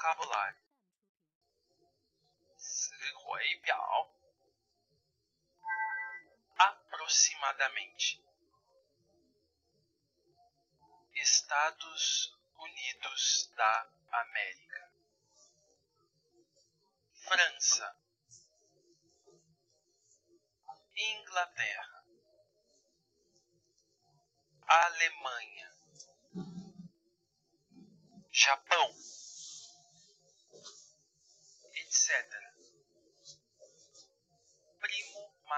vocabulário Huaibao aproximadamente. Estados Unidos da América. França. Inglaterra. Alemanha. Japão.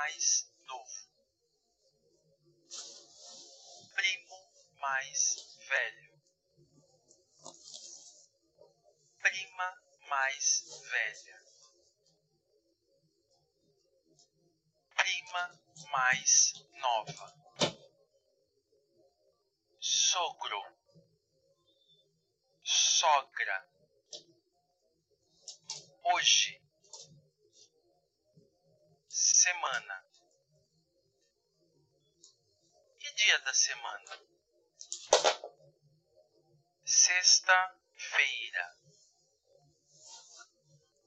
Mais novo. Primo mais velho. Prima mais velha. Prima mais nova. Sogro. Sogra hoje, semana. Dia da semana? Sexta-feira,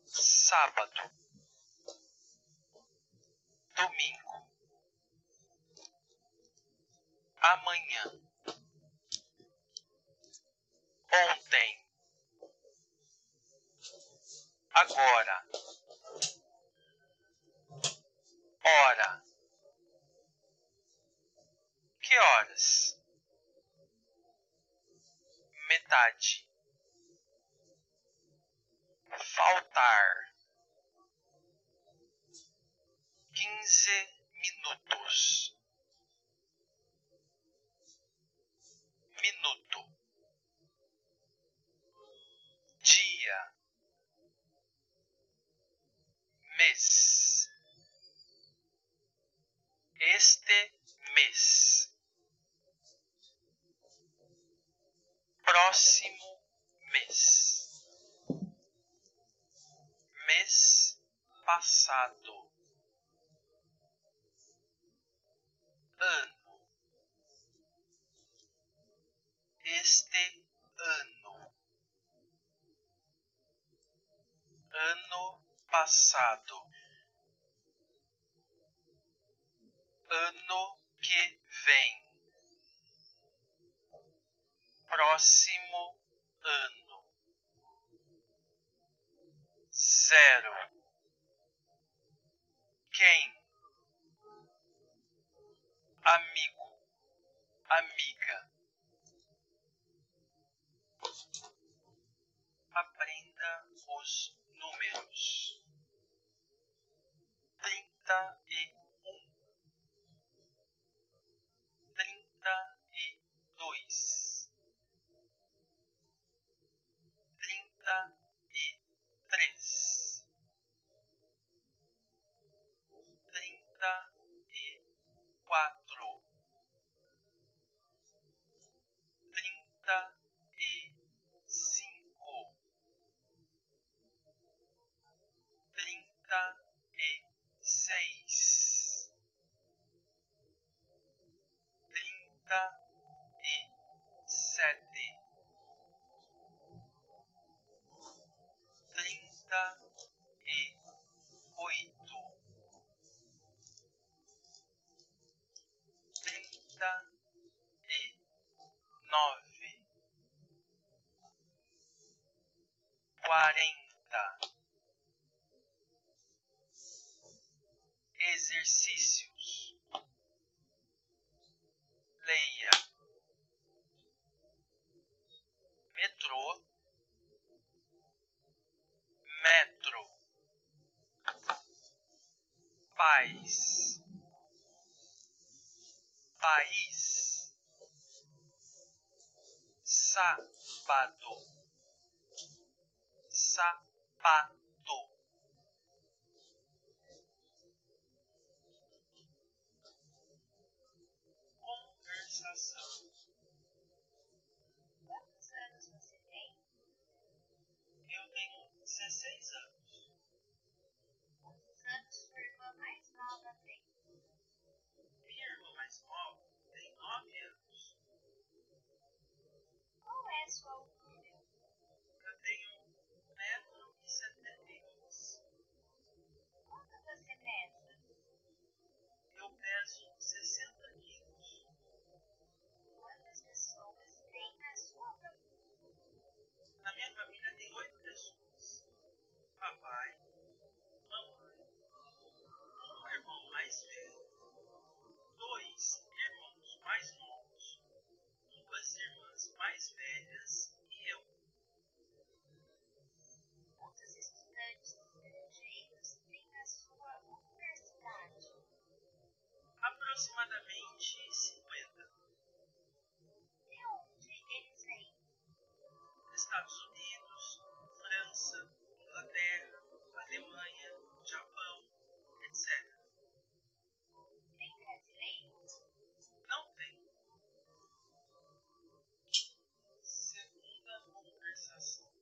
sábado, domingo, amanhã, ontem. Agora, hora, que horas, metade, faltar, quinze minutos, minuto, dia. Mês. Este mês. Próximo mês. Mês passado. Ano. Este ano. Ano passado, ano que vem, próximo ano, zero. Quem? Amigo, amiga. Exercícios. Leia. Metrô. Metro. País. País. Sábado. Sapato aproximadamente 50. De onde eles vêm? Estados Unidos, França, Inglaterra, Alemanha, Japão, etc. Tem brasileiros? Não tem. Segunda conversação.